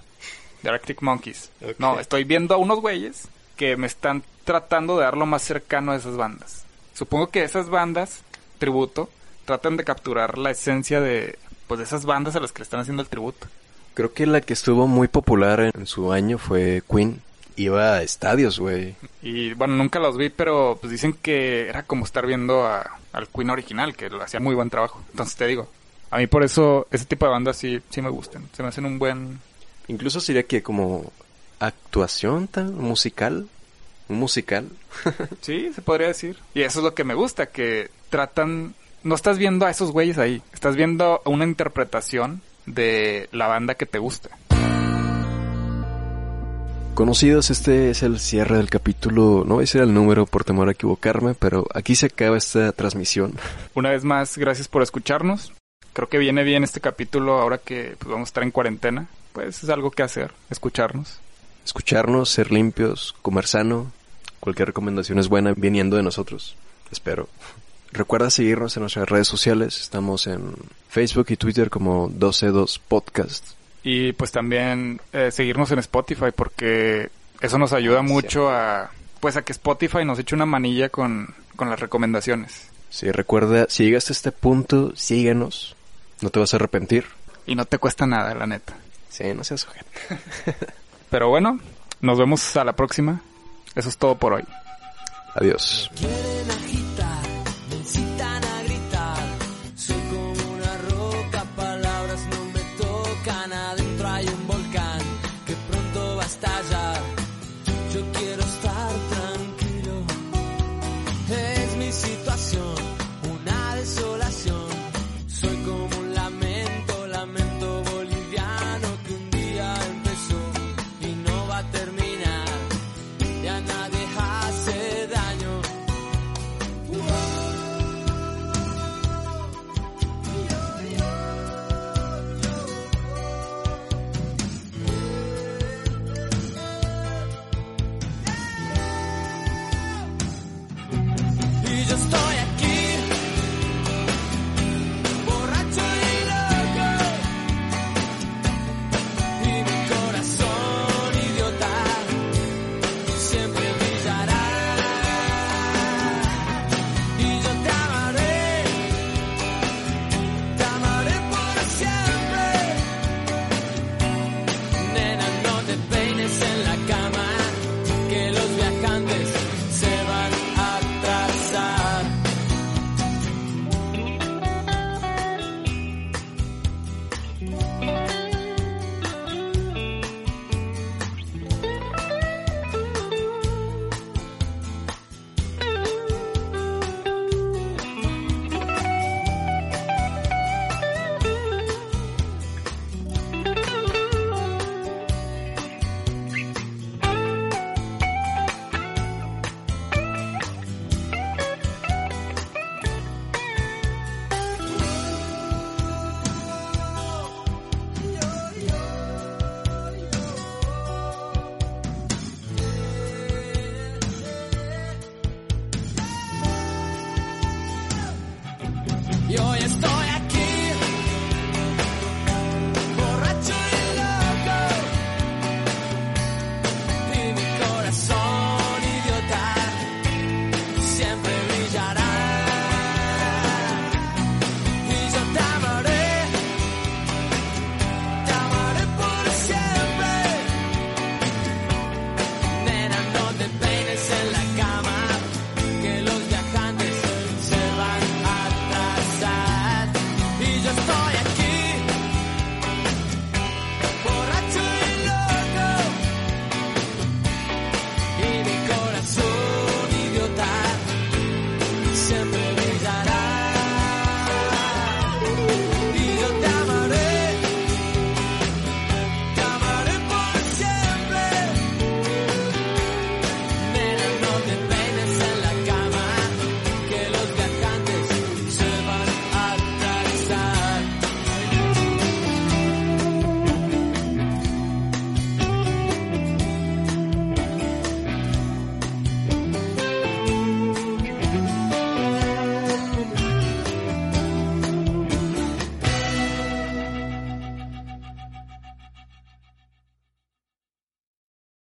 de Arctic Monkeys. No, estoy viendo a unos güeyes que me están tratando de dar lo más cercano a esas bandas. Supongo que esas bandas, tributo, tratan de capturar la esencia de, pues, de esas bandas a las que le están haciendo el tributo. Creo que la que estuvo muy popular en, en su año fue Queen. Iba a estadios, güey. Y bueno, nunca los vi, pero pues dicen que era como estar viendo a- al Queen original, que lo hacía muy buen trabajo. Entonces te digo, a mí por eso ese tipo de bandas sí, sí me gustan. Se me hacen un buen... Incluso sería que como actuación tan musical. Un musical. Sí, se podría decir. Y eso es lo que me gusta, que tratan... No estás viendo a esos güeyes ahí, estás viendo una interpretación de la banda que te gusta. Conocidos, este es el cierre del capítulo. No voy a decir el número por temor a equivocarme, pero aquí se acaba esta transmisión. Una vez más, gracias por escucharnos. Creo que viene bien este capítulo ahora que pues, vamos a estar en cuarentena. Pues es algo que hacer, escucharnos. Escucharnos, ser limpios, comer sano. Cualquier recomendación es buena viniendo de nosotros. Espero. Recuerda seguirnos en nuestras redes sociales. Estamos en Facebook y Twitter como 122 Podcast. Y pues también eh, seguirnos en Spotify porque eso nos ayuda mucho a pues a que Spotify nos eche una manilla con, con las recomendaciones. Sí, recuerda, si llegaste a este punto, síguenos. No te vas a arrepentir. Y no te cuesta nada, la neta. Sí, no seas ojete. Pero bueno, nos vemos a la próxima. Eso es todo por hoy. Adiós.